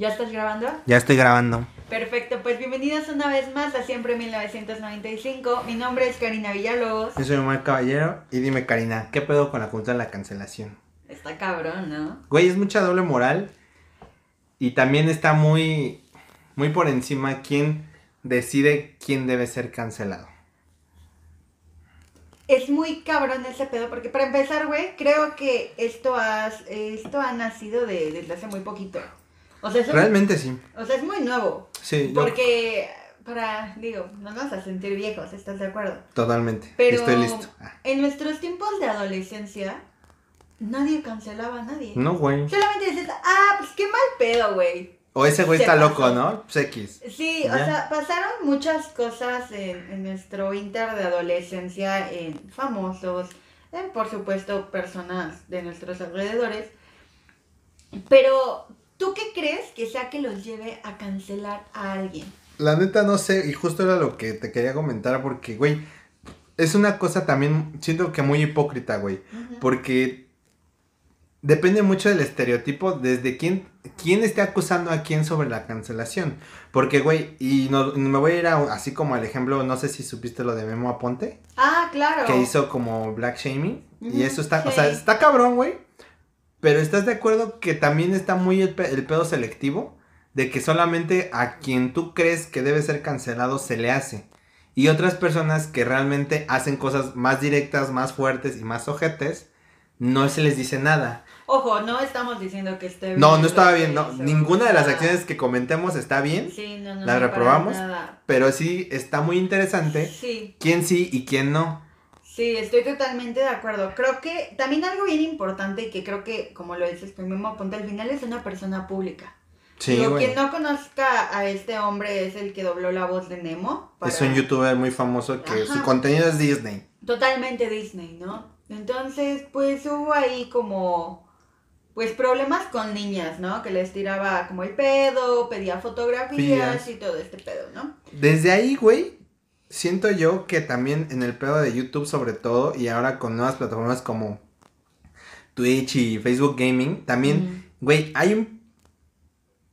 ¿Ya estás grabando? Ya estoy grabando. Perfecto, pues bienvenidos una vez más a Siempre 1995. Mi nombre es Karina Villalobos. Yo soy Omar Caballero y dime Karina, ¿qué pedo con la cultura de la cancelación? Está cabrón, ¿no? Güey, es mucha doble moral y también está muy, muy por encima quién decide quién debe ser cancelado. Es muy cabrón ese pedo, porque para empezar, güey, creo que esto, has, esto ha nacido de, desde hace muy poquito. O sea, es un- Realmente sí. o sea, es muy nuevo. Sí, yo Porque, para, digo, no nos vamos a sentir viejos, ¿estás de acuerdo? totalmente. Pero Estoy listo. Ah, en nuestros tiempos de adolescencia, nadie cancelaba a nadie. No, güey. Solamente dices, ah, pues qué mal pedo, güey. O ese güey Se está pasó. loco, ¿no? Pues X. Sí, o sea, pasaron muchas cosas en, en nuestro inter de adolescencia, en famosos, en por supuesto personas de nuestros alrededores. Pero, ¿tú qué crees que sea que los lleve a cancelar a alguien? La neta no sé, y justo era lo que te quería comentar porque, güey, es una cosa también, siento que muy hipócrita, güey. Porque depende mucho del estereotipo desde quién, quién esté acusando a quién sobre la cancelación. Porque, güey, y no, me voy a ir a- así como al ejemplo, no sé si supiste lo de Memo Aponte, Ah, claro. que hizo como black shaming. Y eso está, o sea, está cabrón, güey. Pero estás de acuerdo que también está muy el, pe- el pedo selectivo de que solamente a quien tú crees que debe ser cancelado se le hace. Y otras personas que realmente hacen cosas más directas, más fuertes y más ojetes, no se les dice nada. Ojo, no estamos diciendo que esté bien. No, no estaba bien, no. Ninguna de las acciones que comentemos está bien, Sí, no, no. las no, reprobamos, nada. pero sí está muy interesante Sí. quién sí y quién no. Sí, estoy totalmente de acuerdo. Creo que también algo bien importante y que creo que, como lo dices tú mismo, apunta al final es una persona pública. Sí, Digo, quien no conozca a este hombre es el que dobló la voz de Nemo. para- Es un youtuber muy famoso que Ajá. su contenido es Disney. Totalmente Disney, ¿no? Entonces, pues hubo ahí como, pues problemas con niñas, ¿no? Que les tiraba como el pedo, pedía fotografías Fías. y todo este pedo, ¿no? Desde ahí, güey, siento yo que también en el pedo de YouTube sobre todo y ahora con nuevas plataformas como Twitch y Facebook Gaming, también, güey, hay un...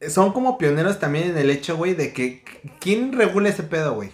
Son como pioneros también en el hecho, güey, de que... ¿Quién regula ese pedo, güey?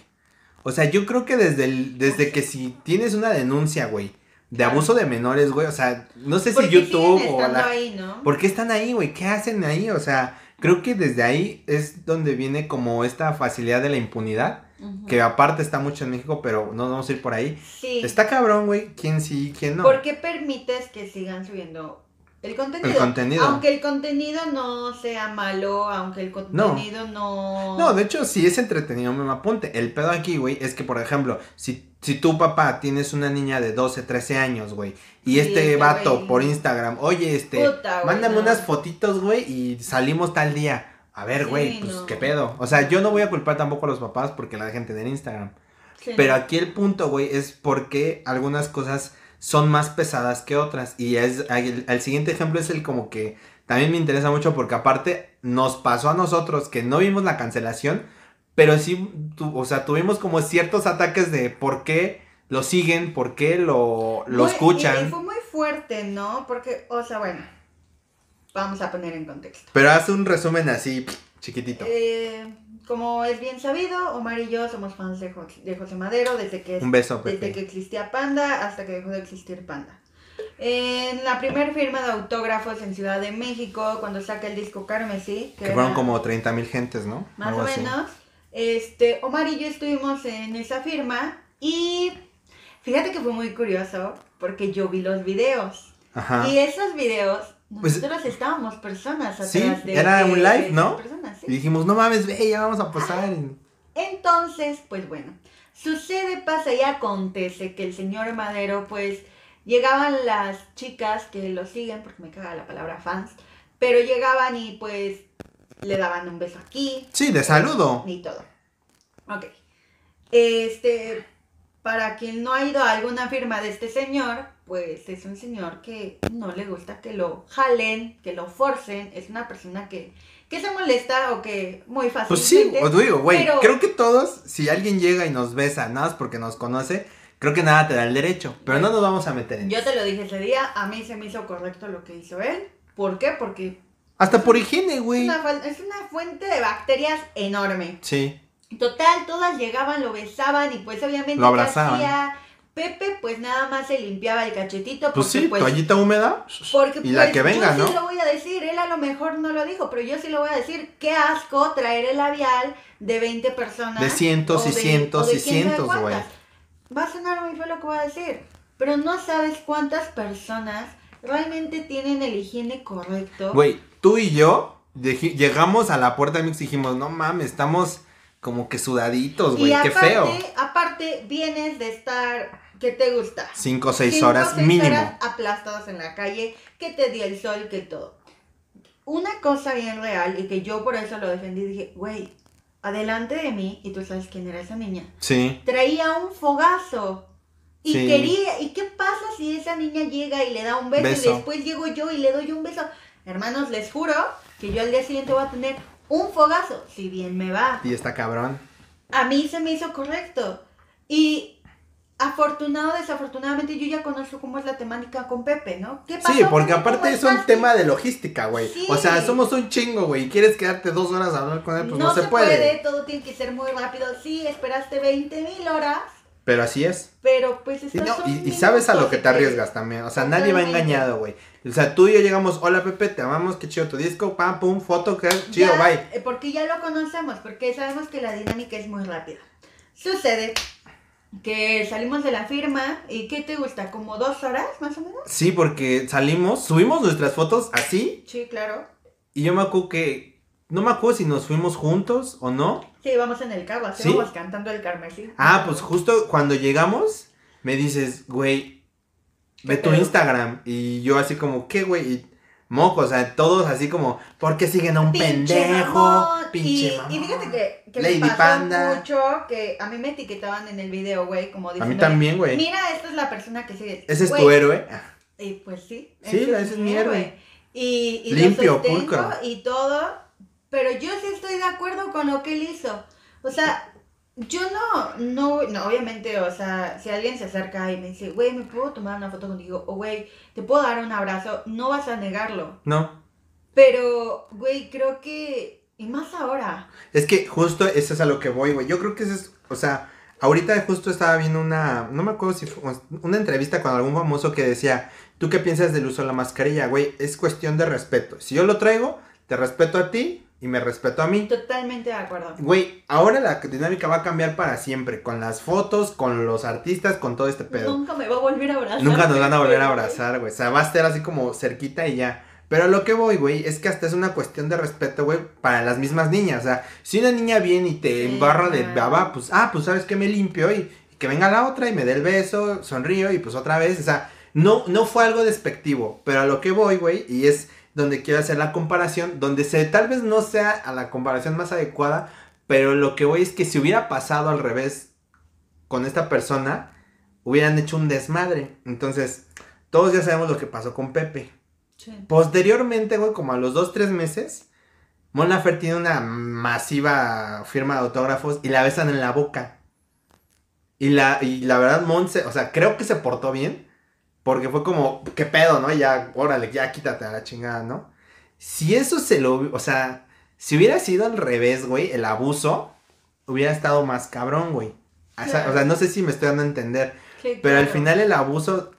O sea, yo creo que desde, el, desde que si tienes una denuncia, güey, de abuso de menores, güey, o sea, no sé si YouTube o la... ahí, ¿no? ¿Por qué están ahí, güey? ¿Qué hacen ahí? O sea, creo que desde ahí es donde viene como esta facilidad de la impunidad, que aparte está mucho en México, pero no vamos a ir por ahí. Sí. Está cabrón, güey, quién sí, quién no. ¿Por qué permites que sigan subiendo el contenido? El contenido. Aunque el contenido no sea malo, aunque el contenido no... No, de hecho, si es entretenido, me apunte. El pedo aquí, güey, es que, por ejemplo, si, si tu papá tienes una niña de 12, 13 años, güey, y Sí, este este vato por Instagram, oye, este, Puta, güey, mándame no. unas fotitos, güey, y salimos tal día. A ver, Sí, güey, pues, no. qué pedo. O sea, yo no voy a culpar tampoco a los papás porque la dejen tener Instagram. Sí. Pero aquí el punto, güey, es porque algunas cosas son más pesadas que otras. Y es, el, el siguiente ejemplo es el como que también me interesa mucho porque aparte nos pasó a nosotros que no vimos la cancelación, pero sí, tu- o sea, tuvimos como ciertos ataques de por qué lo siguen, por qué lo, lo Muy- escuchan. Y, y fue muy fuerte, ¿no? Porque, o sea, bueno, vamos a poner en contexto. Pero haz un resumen así, chiquitito. Eh, como es bien sabido, Omar y yo somos fans de, Jo- de José Madero desde que, un beso, desde que existía Panda hasta que dejó de existir Panda. En la primera firma de autógrafos en Ciudad de México, cuando saca el disco Carmesí, Que fueron era como 30 mil gentes, ¿no? más Algo o así. menos, este, Omar y yo estuvimos en esa firma y fíjate que fue muy curioso porque yo vi los videos. Ajá. Y esos videos, Pues- nosotros estábamos personas atrás Sí, de era un live, de ¿no? esas personas, ¿sí? Y dijimos, no mames, ve, ya vamos a pasar. Entonces, pues bueno, sucede, pasa y acontece que el señor Madero, pues, llegaban las chicas que lo siguen, porque me caga la palabra fans, pero llegaban y pues le daban un beso aquí. Sí, de saludo. Y todo. Ok. Este, para quien no ha ido a alguna firma de este señor, pues es un señor que no le gusta que lo jalen, que lo forcen, es una persona que, que se molesta o que muy Pues fácilmente... sí, os digo, güey, pero- creo que todos, si alguien llega y nos besa, nada más porque nos conoce, creo que nada te da el derecho, pero no nos vamos a meter en Yo eso. te lo dije ese día, a mí se me hizo correcto lo que hizo él. ¿Por qué? Porque Hasta por higiene, güey. Es una, fal- es una fuente de bacterias enorme. Sí. Total, todas llegaban, lo besaban y pues obviamente Lo ¿qué abrazaban. hacía? Pepe pues nada más se limpiaba el cachetito Pues sí, pues, toallita húmeda. porque y la pues, que venga, yo ¿no? sí lo voy a decir, él a lo mejor no lo dijo, pero yo sí lo voy a decir, qué asco traer el labial de 20 personas. De cientos y de- cientos de y cientos, güey. Va a sonar muy feo lo que voy a decir, pero no sabes cuántas personas realmente tienen el higiene correcto. Güey, tú y yo llegamos a la puerta del mix y dijimos, no mames, estamos como que sudaditos, güey, qué aparte, feo. aparte vienes de estar, ¿qué te gusta? Cinco o seis Cinco, horas seis mínimo. horas aplastados en la calle, que te dio el sol, que todo. Una cosa bien real y que yo por eso lo defendí, dije, güey, adelante de mí, y tú sabes quién era esa niña, Sí. traía un fogazo. Y Sí. quería, ¿y qué pasa si esa niña llega y le da un beso, Beso. y después llego yo y le doy un beso? Hermanos, les juro que yo al día siguiente voy a tener un fogazo, si bien me va Y está cabrón. a mí se me hizo correcto. Y afortunado o desafortunadamente yo ya conozco cómo es la temática con Pepe, ¿no? ¿Qué pasó, Sí, porque Pepe? aparte ¿Cómo es un tema de logística, güey. Sí. O sea, somos un chingo, güey. y ¿Quieres quedarte dos horas a hablar con él? Pues no, se, puede. todo tiene que ser muy rápido. Sí, esperaste 20 mil horas, Pero así es. pero pues estos no, y, y sabes a lo que te arriesgas también. O sea, nadie va engañado, güey. O sea, tú y yo llegamos, hola Pepe, te amamos, qué chido tu disco, pam, pum, foto, qué chido, Ya, bye. eh, Porque ya lo conocemos, porque sabemos que la dinámica es muy rápida. Sucede que salimos de la firma y ¿qué te gusta? ¿Como dos horas más o menos? Sí, porque salimos, subimos nuestras fotos así, Sí, claro. y yo me acuerdo que, no me acuerdo si nos fuimos juntos o no. Sí, vamos en el carro, así ¿Sí? vamos cantando el carmesí. Ah, pues justo cuando llegamos, me dices, güey, ve ¿Qué tu? Instagram. Y yo así como, ¿qué, güey? Y moco, o sea, todos así como, ¿por qué siguen a un Pinche pendejo? mamón. Pinche y, mamón. y fíjate que, que Lady me pasó Panda. mucho que a mí me etiquetaban en el video, güey, como A diciendo. mí también, güey. Mira, esta es la persona que sigue. Ese es Güey, tu héroe. Y pues sí. Sí, ese es mi héroe. Y, y Limpio, pulcro. y todo. Pero yo sí estoy de acuerdo con lo que él hizo. O sea, yo no, no, no, obviamente, o sea, si alguien se acerca y me dice, güey, ¿me puedo tomar una foto contigo? O, güey, ¿te puedo dar un abrazo? No vas a negarlo. No. Pero, güey, creo que. Y más ahora. Es que justo eso es a lo que voy, güey. Yo creo que eso es, o sea, ahorita justo estaba viendo una, no me acuerdo si fue una entrevista con algún famoso que decía, ¿tú qué piensas del uso de la mascarilla, güey? Es cuestión de respeto. Si yo lo traigo, te respeto a ti y me respeto a mí. Totalmente de acuerdo. Güey, ahora la dinámica va a cambiar para siempre, con las fotos, con los artistas, con todo este pedo. Nunca me va a volver a abrazar. Nunca nos van a volver a abrazar, güey. O sea, va a estar así como cerquita y ya. Pero a lo que voy, güey, es que hasta es una cuestión de respeto, güey, para las mismas niñas. O sea, si una niña viene y te Sí, embarra de baba, pues, ah, pues sabes que me limpio y, y que venga la otra y me dé el beso, sonrío y pues otra vez. O sea, no, no fue algo despectivo. Pero a lo que voy, güey, y es donde quiero hacer la comparación, donde se, tal vez no sea a la comparación más adecuada, pero lo que voy es que si hubiera pasado al revés con esta persona, hubieran hecho un desmadre. Entonces, todos ya sabemos lo que pasó con Pepe. Sí. Posteriormente, güey, como a los dos, tres meses, Mon Laferte tiene una masiva firma de autógrafos y la besan en la boca. Y la, y la verdad, Mon, se- o sea, creo que se portó bien. Porque fue como, ¿qué pedo, no? Ya, órale, ya quítate a la chingada, ¿no? Si eso se lo, o sea, si hubiera sido al revés, güey, el abuso, hubiera estado más cabrón, güey. O sea, Claro. o sea, no sé si me estoy dando a entender. Pero al final el abuso,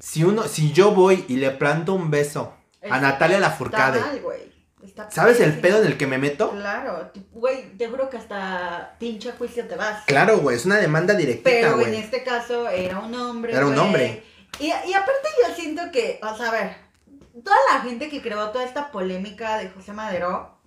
si uno, si yo voy y le planto un beso a Natalia Está Lafourcade, mal, güey. Está ¿sabes el pedo en el que me meto? Claro, güey, te juro que hasta pinche juicio te vas. Claro, güey, es una demanda directita, Pero en este caso era un hombre. Era un güey. hombre. Y, y aparte yo siento que, o sea, a ver, toda la gente que creó toda esta polémica de José Madero,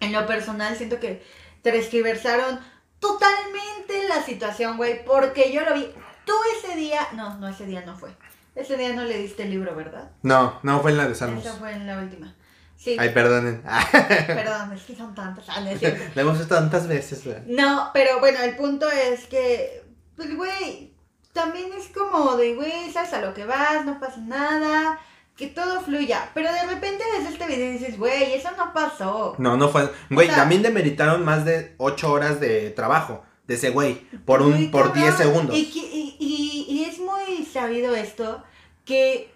en lo personal siento que transgiversaron totalmente la situación, güey, porque yo lo vi. Tú ese día, no, no, ese día no fue. Ese día no le diste el libro, ¿verdad? No, no fue en la de Salmos. Esa fue en la última. Sí, Ay, perdonen. perdón, es que son tantas. Ah. La hemos visto tantas veces, güey. No, pero bueno, el punto es que, pues, güey, también es como de, güey, sabes a lo que vas, no pasa nada, que todo fluya. Pero de repente ves este video y dices, güey, eso no pasó. No, no fue. Güey, O sea- también demeritaron más de 8 horas de trabajo de ese güey por un por 10 cabrón. segundos. Y, que- y, y- y es muy sabido esto, que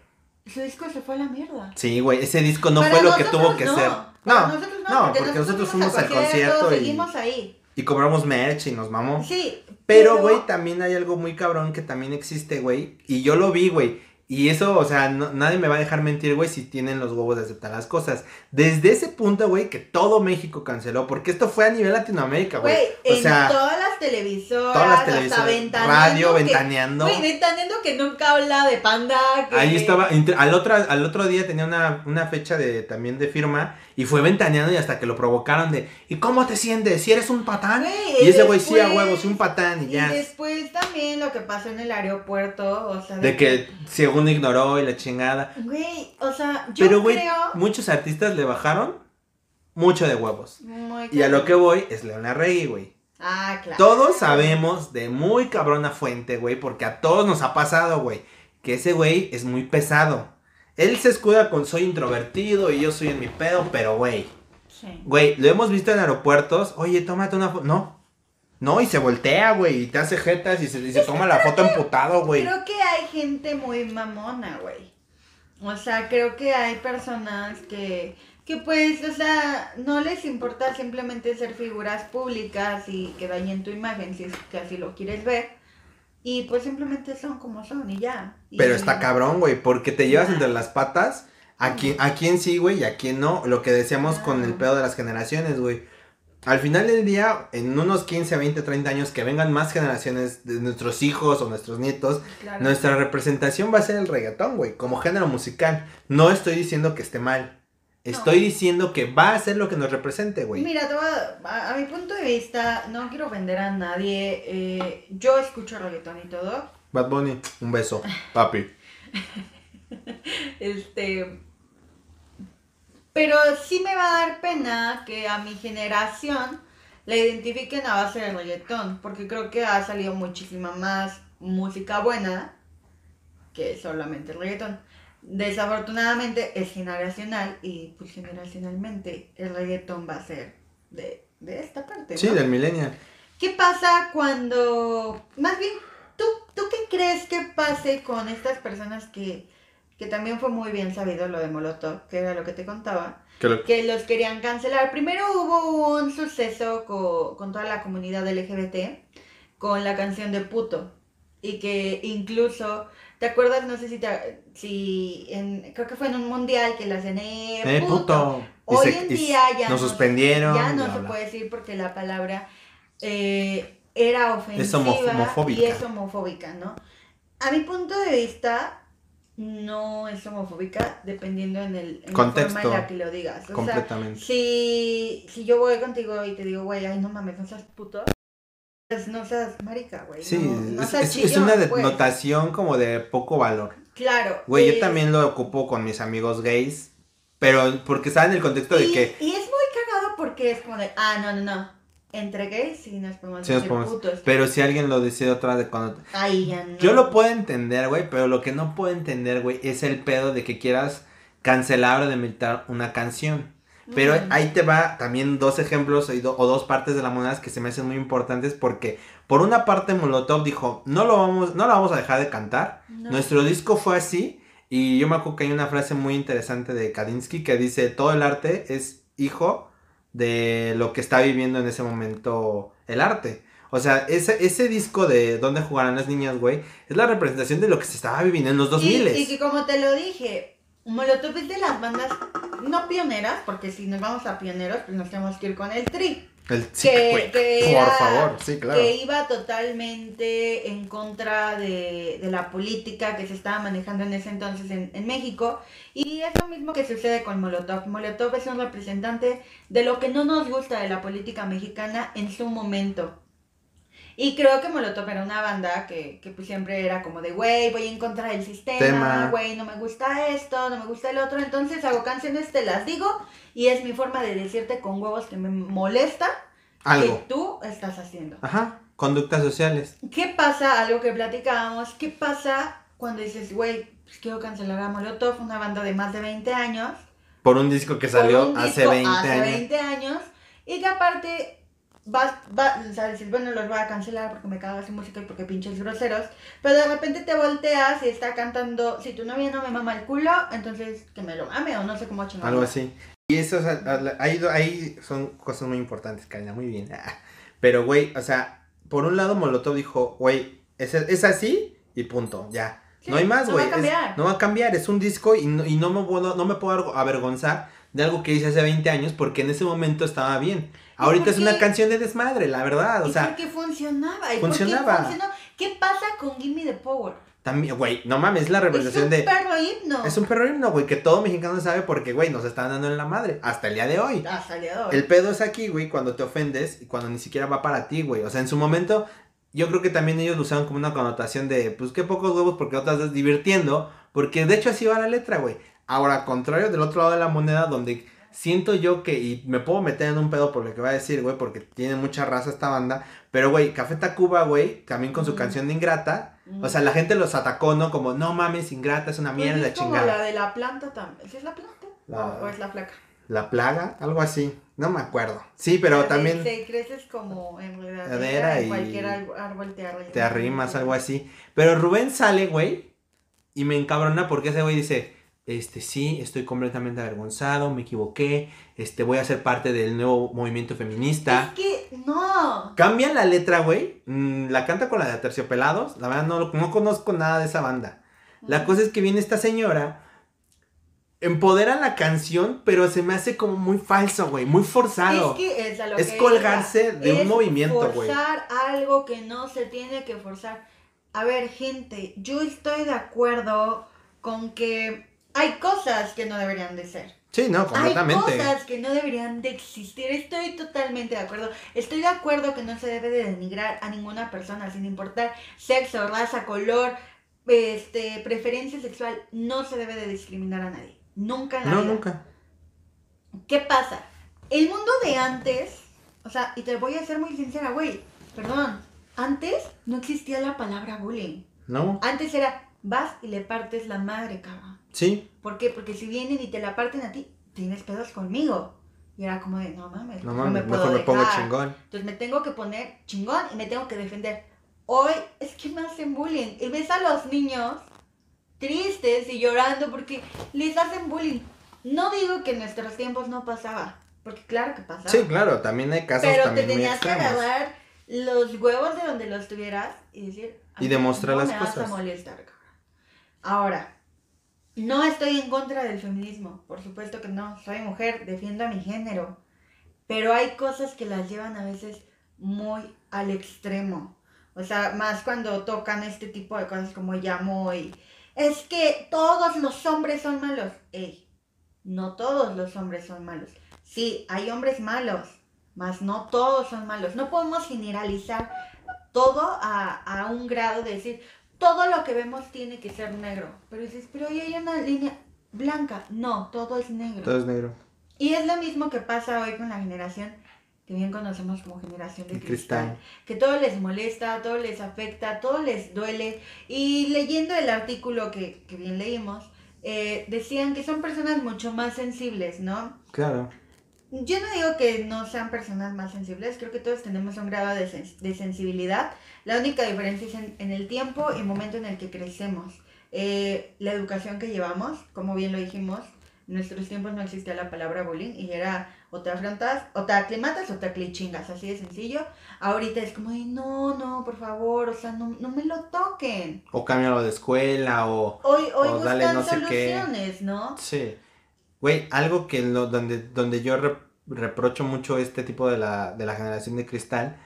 su disco se fue a la mierda. Sí, güey, ese disco no Para fue lo que tuvo que no, ser. No, nosotros no, porque nosotros fuimos al concierto y- Seguimos ahí. y cobramos merch y nos mamó. Sí. Pero, güey, también hay algo muy cabrón que también existe, güey. Y yo lo vi, güey. Y eso, o sea, no- nadie me va a dejar mentir, güey, si tienen los huevos de aceptar las cosas. Desde ese punto, güey, que todo México canceló, porque esto fue a nivel Latinoamérica, güey. Güey, O en sea, todas las televisoras, todas las hasta televisoras, ventaneando. radio, que- ventaneando. Güey, ventaneando que nunca habla de panda. Que... Ahí estaba, al otro, al otro día tenía una, una fecha de, también de firma y fue ventaneando y hasta que lo provocaron de, ¿y cómo te sientes? ¿Si eres un patán? Güey, y ese güey sí a huevos, un patán y Y ya. después también lo que pasó en el aeropuerto, o sea... De que según ignoró y la chingada. Güey, o sea, yo Pero, güey, creo... muchos artistas le bajaron mucho de huevos. Muy Y a lo que voy es León Larregui, güey. Ah, claro. Todos sabemos de muy cabrona fuente, güey, porque a todos nos ha pasado, güey, que ese güey es muy pesado. Él se escuda con soy introvertido y yo soy en mi pedo, pero, güey, Sí. güey, lo hemos visto en aeropuertos, oye, tómate una foto, no. No, y se voltea, güey, y te hace jetas y se, y se toma la foto emputado, güey. Creo que hay gente muy mamona, güey. O sea, creo que hay personas que, que pues, o sea, no les importa simplemente ser figuras públicas y que dañen tu imagen si es que así lo quieres ver. Y pues simplemente son como son y ya. Y- Pero está cabrón, güey, porque te llevas entre las patas a quien, a quien sí, güey, y a quien no. Lo que decíamos con el pedo de las generaciones, güey. Al final del día, en unos 15, 20, 30 años, que vengan más generaciones de nuestros hijos o nuestros nietos, Claro. nuestra representación va a ser el reggaetón, güey, como género musical. No estoy diciendo que esté mal. Estoy diciendo que va a ser lo que nos represente, güey. Mira, a- a mi punto de vista, no quiero ofender a nadie. eh, yo escucho reggaetón y todo. Bad Bunny, un beso, papi. Este. Pero sí me va a dar pena que a mi generación la identifiquen a base de reggaetón. Porque creo que ha salido muchísima más música buena que solamente el reggaetón. Desafortunadamente es generacional y pues generacionalmente el reggaetón va a ser de, de esta parte. Sí, del millennial. ¿Qué pasa cuando, más bien, ¿tú, tú qué crees que pase con estas personas que, que también fue muy bien sabido lo de Molotov, que era lo que te contaba, Que lo- que los querían cancelar? Primero hubo un suceso co- con, toda la comunidad LGBT, con la canción de puto, y que incluso, ¿te acuerdas? No sé si, te, si en, creo que fue en un mundial que la CNE, Eh, puto. Hoy se- en día ya nos no- suspendieron. Ya no bla, se bla. puede decir porque la palabra eh, era ofensiva Es homo- homofóbica. y es homofóbica, ¿no? A mi punto de vista, no es homofóbica dependiendo en, el, en la forma en la que lo digas. O sea, Completamente. si, si yo voy contigo y te digo, güey, ay, no mames, no seas puto, no seas marica, güey. Sí, no, no es, seas es- una pues. denotación como de poco valor. Claro. Güey, yo es- también lo ocupo con mis amigos gays, pero porque está en el contexto de que y es muy cagado porque es como de, ah, no, no, no. Entre gays sí nos podemos Sí nos decir podemos- putos. pero si alguien lo decide otra de cuando Ahí ya no. yo lo puedo entender, güey, pero lo que no puedo entender, güey, es el pedo de que quieras cancelar o demeritar una canción. Pero Mm. ahí te va también dos ejemplos o dos partes de la moneda que se me hacen muy importantes porque por una parte Molotov dijo, no lo vamos no lo vamos a dejar de cantar. No. Nuestro disco fue así y yo me acuerdo que hay una frase muy interesante de Kadinsky que dice, todo el arte es hijo de lo que está viviendo en ese momento el arte. O sea, ese, ese disco de ¿Dónde jugarán las niñas, güey? Es la representación de lo que se estaba viviendo en los 2000 Y, y que como te lo dije, Molotov es de las bandas no pioneras, porque si nos vamos a pioneros, pues nos tenemos que ir con el Tri. El, que- por favor, sí, claro. Que iba totalmente en contra de, de la política que se estaba manejando en ese entonces en, en México. Y es lo mismo que sucede con Molotov. Molotov es un representante de lo que no nos gusta de la política mexicana en su momento. Y creo que Molotov era una banda que, que pues siempre era como de, güey, voy en contra del sistema, Tema. güey, no me gusta esto, no me gusta el otro, entonces hago canciones, te las digo, y es mi forma de decirte con huevos que me molesta Algo. que tú estás haciendo. Ajá, conductas sociales. ¿Qué pasa? Algo que platicábamos, ¿qué pasa cuando dices, güey, pues quiero cancelar a Molotov, una banda de más de 20 años? Por un disco que salió hace disco 20 hace años. 20 años, y que aparte vas, vas, sea, decir, bueno, los voy a cancelar porque me cagas su música y porque pinches groseros, pero de repente te volteas y está cantando, si tu novia no me mama el culo, entonces que me lo mame o no sé cómo chingados. Algo así. Y eso, o sea, ahí, ahí son cosas muy importantes, Karina, muy bien. Pero, güey, o sea, por un lado Molotov dijo, güey, es, es así y punto, ya. no hay más, güey. No va a cambiar. no va a cambiar, es un disco y no, y no, me, puedo, no me puedo avergonzar de algo que hice hace 20 años porque en ese momento estaba bien. Ahorita es una canción de desmadre, la verdad, o y sea. Porque funcionaba. ¿Y funcionaba. funcionó? ¿Qué pasa con Gimme the Power? También, güey, no mames, es la representación de. Es un perro himno. Es un perro himno, güey, que todo mexicano sabe porque, güey, nos están dando en la madre. Hasta el día de hoy. Hasta el día de hoy. El pedo es aquí, güey, cuando te ofendes y cuando ni siquiera va para ti, güey. O sea, en su momento, yo creo que también ellos lo usaron como una connotación de, pues qué pocos huevos porque otras veces divirtiendo. Porque de hecho así va la letra, güey. Ahora, contrario del otro lado de la moneda, donde siento yo que, y me puedo meter en un pedo por lo que va a decir, güey, porque tiene mucha raza esta banda, pero, güey, Café Tacuba, güey, también con su canción de Ingrata, o sea, la gente los atacó, ¿no? Como, no mames, Ingrata, es una mierda, pues es como chingada. la de la planta también, ¿sí es la planta? ¿O es la placa? La plaga, algo así, no me acuerdo. Sí, pero también... Te creces como enredadera y cualquier árbol te arrimas. Te arrimas, algo así. Pero Rubén sale, güey, y me encabrona porque ese güey dice este sí, estoy completamente avergonzado, me equivoqué, este voy a ser parte del nuevo movimiento feminista. Es que no. Cambian la letra, güey. Mm, la canta con la de Terciopelados. La verdad no, no conozco nada de esa banda. La cosa es que viene esta señora, empodera la canción, pero se me hace como muy falso, güey, muy forzado. Es que es, a lo es colgarse de un movimiento, güey. Forzar algo que no se tiene que forzar. A ver, gente, yo estoy de acuerdo con que hay cosas que no deberían de ser. Sí, no, completamente. Hay cosas que no deberían de existir. Estoy totalmente de acuerdo. Estoy de acuerdo que no se debe de denigrar a ninguna persona, sin importar sexo, raza, color, este, preferencia sexual. No se debe de discriminar a nadie. Nunca en la no, vida. nunca. ¿Qué pasa? El mundo de antes, o sea, y te voy a ser muy sincera, güey, perdón, antes no existía la palabra bullying. No. Antes era, vas y le partes la madre, cabrón. Sí. ¿Por qué? Porque si vienen y te la parten a ti, tienes pedos conmigo. Y era como de, no mames, no mames, me puedo mejor me pongo chingón. Entonces me tengo que poner chingón y me tengo que defender. Hoy es que me hacen bullying. Y ves a los niños tristes y llorando porque les hacen bullying. No digo que en nuestros tiempos no pasaba, porque claro que pasaba. Sí, claro, también hay casos Pero también te tenías que agarrar los huevos de donde los tuvieras y decir... Y demostrar no las me cosas. Vas a molestar, cabrón. Ahora, no estoy en contra del feminismo, por supuesto que no, soy mujer, defiendo a mi género, pero hay cosas que las llevan a veces muy al extremo. O sea, más cuando tocan este tipo de cosas como llamo y es que todos los hombres son malos. Ey, no todos los hombres son malos. Sí, hay hombres malos, mas no todos son malos. No podemos generalizar todo a un grado de decir, todo lo que vemos tiene que ser negro. Pero dices, pero ahí hay una línea blanca. No, todo es negro. Todo es negro. Y es lo mismo que pasa hoy con la generación que bien conocemos como generación de cristal. cristal. Que todo les molesta, todo les afecta, todo les duele. Y leyendo el artículo que, que bien leímos, eh, decían que son personas mucho más sensibles, ¿no? Claro. Yo no digo que no sean personas más sensibles, creo que todos tenemos un grado de, sens- de sensibilidad. La única diferencia es en, en el tiempo y momento en el que crecemos. Eh, la educación que llevamos, como bien lo dijimos, en nuestros tiempos no existía la palabra bullying y era o te afrontas, o te aclimatas o te aclichingas, así de sencillo. Ahorita es como de, no, no, por favor, o sea, no, no me lo toquen. O cámbialo de escuela o... Hoy, hoy O buscan dale no sé qué. soluciones, ¿no? Sí. Güey, algo que lo, donde, donde yo re- reprocho mucho este tipo de la, de la generación de cristal,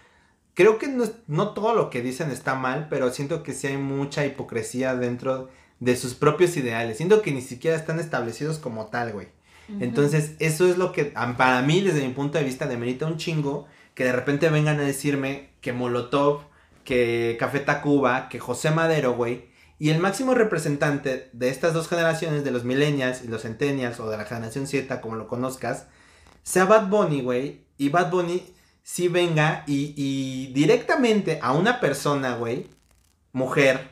creo que no, no todo lo que dicen está mal, pero siento que sí hay mucha hipocresía dentro de sus propios ideales. Siento que ni siquiera están establecidos como tal, güey. Entonces, eso es lo que para mí, desde mi punto de vista, demerita un chingo que de repente vengan a decirme que Molotov, que Café Tacuba, que José Madero, güey, y el máximo representante de estas dos generaciones, de los millennials y los centennials, o de la generación Z, como lo conozcas, sea Bad Bunny, güey, y Bad Bunny sí venga y, y directamente a una persona, güey, mujer,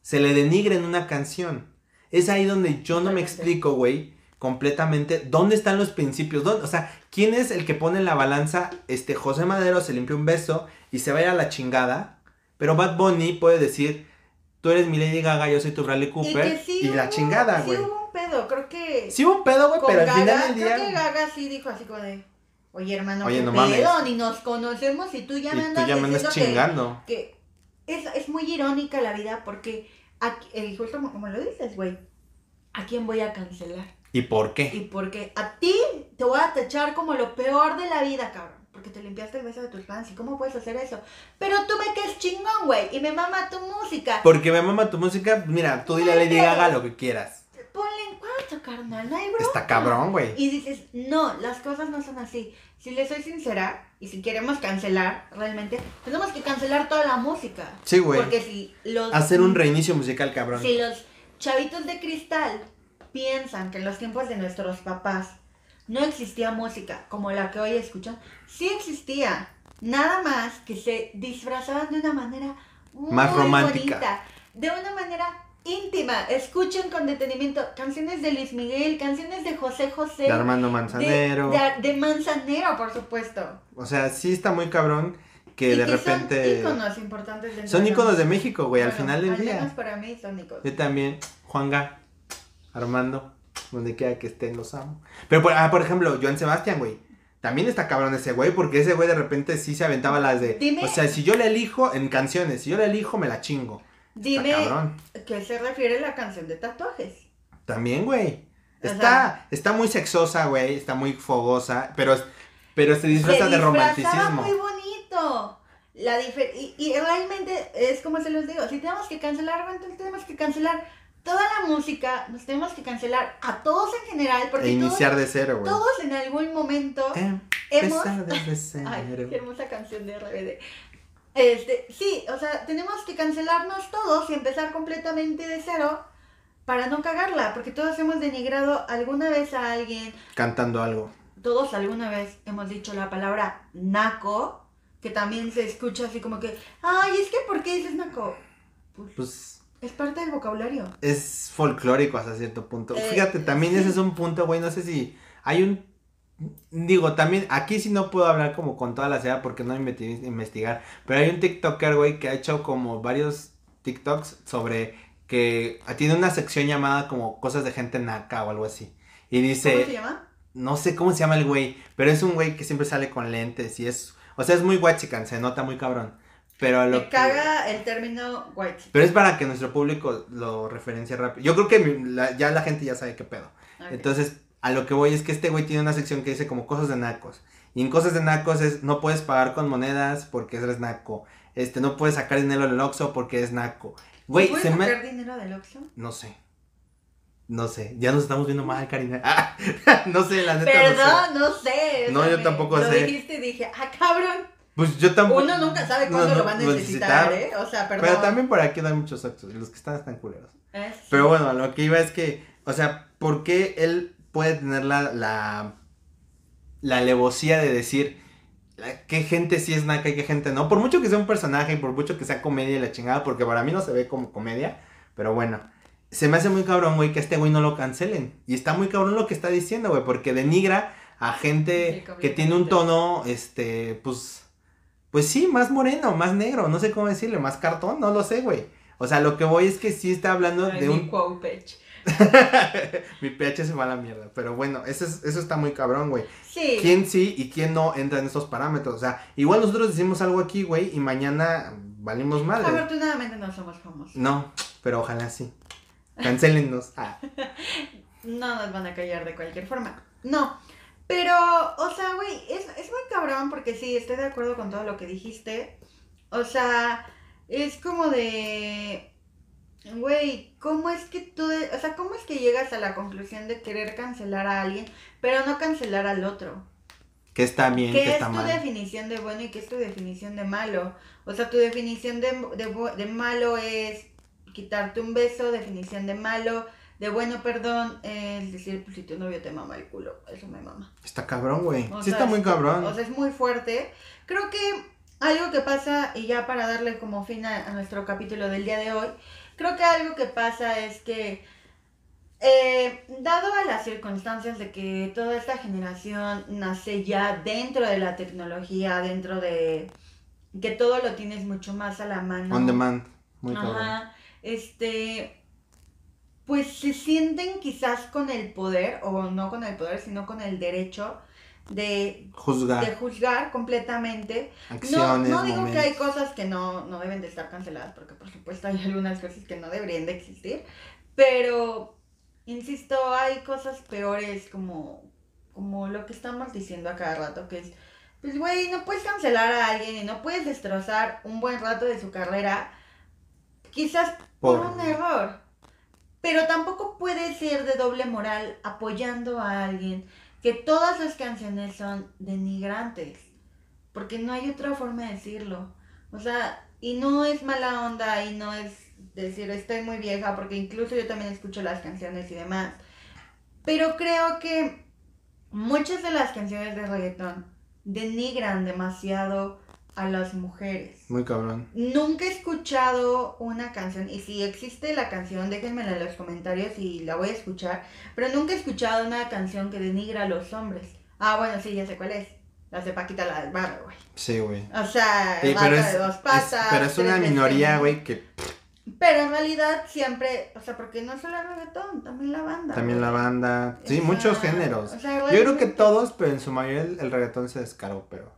se le denigre en una canción. Es ahí donde yo no me explico, güey, completamente dónde están los principios, ¿Dónde? o sea, quién es el que pone en la balanza, este José Madero se limpió un beso y se vaya a la chingada, pero Bad Bunny puede decir, tú eres mi Lady Gaga, yo soy tu Bradley Cooper y, la chingada, güey. Sí hubo un pedo, creo que Sí hubo un pedo, güey, pero al final del día Creo que Gaga sí dijo así como de Oye, hermano, Oye, no pedo? Ni nos conocemos y tú ya me andas, tú ya me andas chingando. Que, es, es muy irónica la vida porque aquí, eh, justo como, como lo dices, güey, ¿a quién voy a cancelar? ¿Y por qué? Y porque a ti te voy a tachar como lo peor de la vida, cabrón. Porque te limpiaste el beso de tus fans. ¿Y cómo puedes hacer eso? Pero tú me quedes chingón, güey. Y me mama tu música. Porque me mama tu música. Mira, tú dile a Lady Gaga lo que quieras. Ponle en cuarto, carnal. No hay bronca. Está cabrón, güey. Y dices, no, las cosas no son así. Si le soy sincera, y si queremos cancelar, realmente, tenemos que cancelar toda la música. Sí, güey. Porque si los... Hacer un reinicio musical, cabrón. Si los chavitos de cristal piensan que en los tiempos de nuestros papás no existía música como la que hoy escuchan, sí existía. Nada más que se disfrazaban de una manera muy más romántica. Bonita, de una manera íntima. Escuchen con detenimiento canciones de Luis Miguel, canciones de José José. De Armando Manzanero. De, Manzanero, por supuesto. O sea, sí está muy cabrón que de repente. Son íconos importantes de Son íconos de México, güey, al final del al día. Menos para mí son íconos. Yo también, Juanga. Armando, donde quiera que estén, los amo. Pero, por, ah, por ejemplo, Joan Sebastián, güey. También está cabrón ese güey, porque ese güey de repente sí se aventaba las de. Dime, o sea, si yo le elijo en canciones, si yo le elijo, me la chingo. Dime, ¿qué se refiere a la canción de tatuajes? También, güey. Está, está muy sexosa, güey, está muy fogosa, pero, pero se disfraza de romanticismo. muy bonito. La y, y, realmente es como se los digo, si tenemos que cancelar, entonces tenemos que cancelar toda la música nos tenemos que cancelar a todos en general. Porque e iniciar de cero, güey. Todos en algún momento hemos. Desde cero. Ay, qué hermosa canción de RBD. Este, sí, o sea, tenemos que cancelarnos todos y empezar completamente de cero para no cagarla, porque todos hemos denigrado alguna vez a alguien. Cantando algo. Todos alguna vez hemos dicho la palabra naco, que también se escucha así como que, ay, es que ¿por qué dices naco? pues, pues es parte del vocabulario. Es folclórico hasta cierto punto. Eh, Fíjate, también ese es un punto, güey. No sé si hay un. Digo, también aquí sí no puedo hablar como con toda la ciudad porque no me metí a investigar. Pero hay un TikToker, güey, que ha hecho como varios TikToks sobre que tiene una sección llamada como cosas de gente naca o algo así. Y dice. ¿Cómo se llama? No sé cómo se llama el güey, pero es un güey que siempre sale con lentes y es. O sea, es muy guachican, se nota muy cabrón. Pero lo Me caga el término white. Pero es para que nuestro público lo referencie rápido. Yo creo que ya la gente ya sabe qué pedo. Entonces, a lo que voy es que este güey tiene una sección que dice como cosas de nacos. Y en cosas de nacos es no puedes pagar con monedas porque eres naco. Este, no puedes sacar dinero del Oxxo porque es naco. Güey, ¿Puedes sacar dinero del Oxxo? No sé. No sé, ya nos estamos viendo mal, Karina. no sé, la neta. Perdón, no sé. No, yo tampoco sé. Lo dijiste y dije, ah, cabrón. Pues yo tampoco. Uno nunca sabe cuándo lo va a necesitar, ¿eh? O sea, perdón. Pero también por aquí hay muchos actos. Los que están están culeros. Pero bueno, lo que iba es que, o sea, ¿por qué él puede tener la, la, la alevosía de decir qué gente sí es naca y qué gente no? Por mucho que sea un personaje y por mucho que sea comedia y la chingada, porque para mí no se ve como comedia, pero bueno. Se me hace muy cabrón, güey, que este güey no lo cancelen. Y está muy cabrón lo que está diciendo, güey, porque denigra a gente que tiene un tono, este, pues pues sí, más moreno, más negro, no sé cómo decirle, más cartón, no lo sé, güey. O sea, lo que voy es que sí está hablando de un... mi pH se va a la mierda. Pero bueno, eso, es, eso está muy cabrón, güey. Sí. ¿Quién sí y quién no entra en esos parámetros? O sea, igual nosotros decimos algo aquí, güey, y mañana valimos mal. Afortunadamente no somos famosos. No, pero ojalá sí. Cancélennos. Ah. no nos van a callar de cualquier forma. No. Pero, o sea, güey, es, es muy cabrón porque sí, estoy de acuerdo con todo lo que dijiste. O sea, es como de... Güey, ¿cómo es que tú, o sea, cómo es que llegas a la conclusión de querer cancelar a alguien, pero no cancelar al otro? Que está bien, que está mal. ¿Qué es tu definición de bueno y qué es tu definición de malo? O sea, tu definición de, de, de malo es quitarte un beso, definición de malo de bueno, perdón, es decir, pues si tu novio te mama el culo, eso me mama. Está cabrón, güey. Sí está muy cabrón. O sea, es muy fuerte. Creo que algo que pasa, y ya para darle como fin a, nuestro capítulo del día de hoy, creo que algo que pasa es que eh, dado a las circunstancias de que toda esta generación nace ya dentro de la tecnología, dentro de que todo lo tienes mucho más a la mano. On demand. Muy Ajá. cabrón. Este, pues se sienten quizás con el poder, o no con el poder, sino con el derecho de, Juzgar de juzgar completamente. No, acciones, no digo que hay cosas que no, no deben de estar canceladas, porque por supuesto hay algunas cosas que no deberían de existir, pero, insisto, hay cosas peores como, como lo que estamos diciendo a cada rato, que es, pues güey, no puedes cancelar a alguien y no puedes destrozar un buen rato de su carrera, quizás por, Por- un error, pero tampoco puede ser de doble moral apoyando a alguien que todas las canciones son denigrantes. Porque no hay otra forma de decirlo. O sea, y no es mala onda y no es decir estoy muy vieja, porque incluso yo también escucho las canciones y demás. Pero creo que muchas de las canciones de reggaetón denigran demasiado a las mujeres. Muy cabrón. Nunca he escuchado una canción, y si existe la canción, déjenmela en los comentarios y la voy a escuchar, pero nunca he escuchado una canción que denigra a los hombres. Ah, bueno, sí, ya sé cuál es. Las de Paquita la del barrio, güey. Sí, güey. O sea, Sí, pero es, de dos es- patas. pero es una minoría, güey, que Pero en realidad siempre, o sea, porque no solo el reggaetón, también la banda. también la banda. Sí, O muchos géneros. o sea, Yo creo que todos, pero en su mayoría el, el reggaetón se descaró, pero.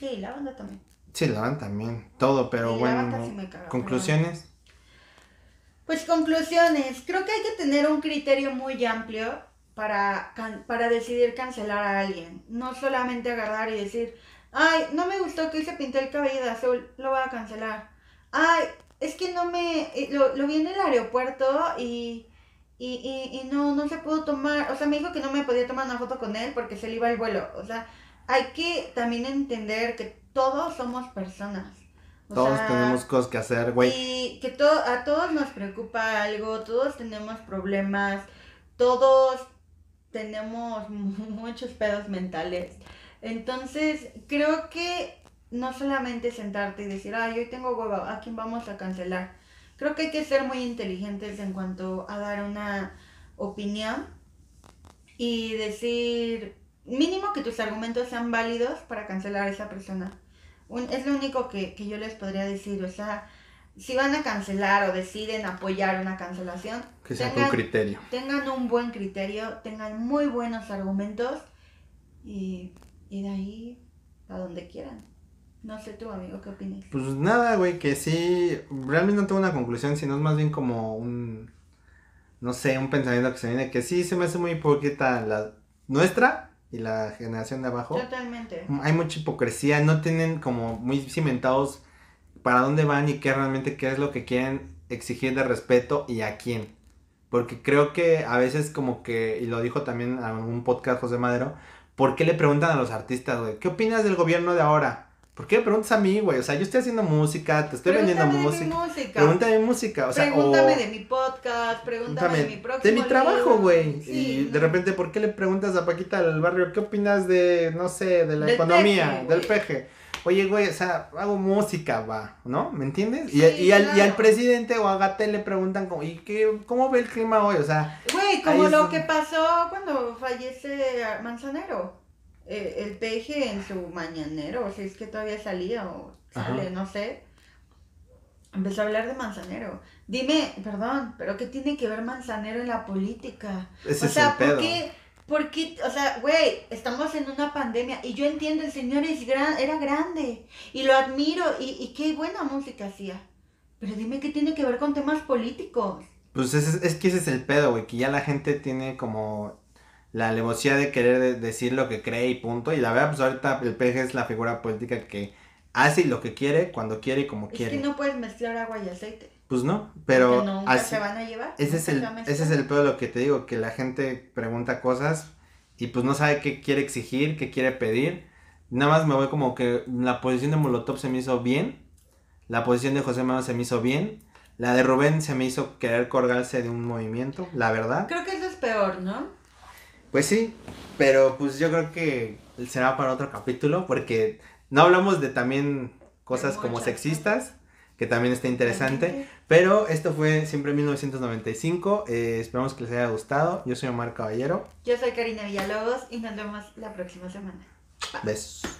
Sí, la banda también. Sí, la banda también. Todo, pero Sí, la banda bueno. sí me caga, Conclusiones. Pues conclusiones, creo que hay que tener un criterio muy amplio para, can- para decidir cancelar a alguien. No solamente agarrar y decir, ay, no me gustó que se pintó el cabello de azul, lo voy a cancelar. Ay, es que no me, eh, lo, lo vi en el aeropuerto y, y, y, y no, no se pudo tomar, o sea, me dijo que no me podía tomar una foto con él porque se le iba el vuelo. O sea, hay que también entender que todos somos personas. O Todos sea, tenemos cosas que hacer, güey. y que to- a todos nos preocupa algo, todos tenemos problemas, todos tenemos mu- muchos pedos mentales. Entonces, creo que no solamente sentarte y decir, ay, hoy tengo hueva, ¿a quién vamos a cancelar? Creo que hay que ser muy inteligentes en cuanto a dar una opinión y decir, mínimo que tus argumentos sean válidos para cancelar a esa persona. Un- es lo único que, que yo les podría decir, o sea, si van a cancelar o deciden apoyar una cancelación, Que sea con tengan, criterio. tengan un buen criterio, tengan muy buenos argumentos y, y de ahí a donde quieran. No sé tú, amigo, ¿qué opinas? Pues nada, güey, que sí. Realmente no tengo una conclusión, sino es más bien como un. No sé, un pensamiento que se viene que sí se me hace muy hipócrita la nuestra y la generación de abajo. Totalmente. Hay mucha hipocresía, no tienen como muy cimentados para dónde van y qué realmente qué es lo que quieren exigir de respeto y a quién. Porque creo que a veces como que, y lo dijo también en algún podcast José Madero, ¿por qué le preguntan a los artistas, güey? ¿Qué opinas del gobierno de ahora? ¿Por qué me preguntas a mí, güey? O sea, yo estoy haciendo música, te estoy vendiendo Pregúntame de mi música. música. Pregúntame de música, o sea, pregúntame o... de mi podcast, pregúntame de mi próximo de mi trabajo, güey. Sí, y de repente, ¿por qué le preguntas a Paquita del barrio qué opinas de, no sé, de la Del economía, peje, del peje? Oye, güey, o sea, hago música, va, ¿no? ¿Me entiendes? y, Sí, y al, y al presidente o a Gatel le preguntan, como, ¿y qué, cómo ve el clima hoy? O sea, Güey, como lo es- que pasó cuando fallece Manzanero. Eh, el peje en su mañanero, o si es que todavía salía o sale, Ajá. no sé. Empezó a hablar de Manzanero. Dime, perdón, pero ¿qué tiene que ver Manzanero en la política? ese o es sea, el pedo. ¿por qué? ¿Por qué? O sea, güey, estamos en una pandemia y yo entiendo, el señor es gran, era grande y lo admiro y, y qué buena música hacía. Pero dime qué tiene que ver con temas políticos. Pues es, es que ese es el pedo, güey, que ya la gente tiene como la alevosía de querer de- decir lo que cree y punto. Y la verdad, pues ahorita el peje es la figura política que hace lo que quiere, cuando quiere y como Es quiere. que no puedes mezclar agua y aceite. Pues no, pero nunca así, se van a llevar. ese es el, ese es el lo que te digo, que la gente pregunta cosas y pues no sabe qué quiere exigir, qué quiere pedir. Nada más me voy como que la posición de Molotov se me hizo bien, la posición de José Manuel se me hizo bien, la de Rubén se me hizo querer colgarse de un movimiento, la verdad. Creo que eso es peor, ¿no? Pues sí, pero pues yo creo que será para otro capítulo porque no hablamos de también cosas como sexistas, que también está interesante. Pero esto fue siempre 1995. Eh, esperamos que les haya gustado. Yo soy Omar Caballero. Yo soy Karina Villalobos y nos vemos la próxima semana. Besos.